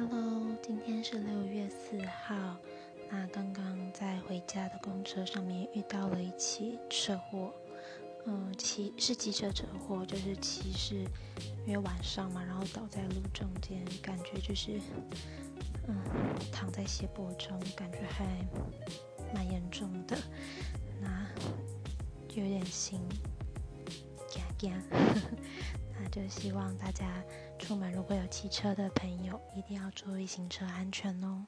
Hello，今天是六月四号。那刚刚在回家的公车上面遇到了一起车祸，嗯，骑是机车车祸，就是骑士因为晚上嘛，然后倒在路中间，感觉就是嗯躺在斜坡中，感觉还蛮严重的，那有点心惊惊。就希望大家出门如果有骑车的朋友，一定要注意行车安全哦。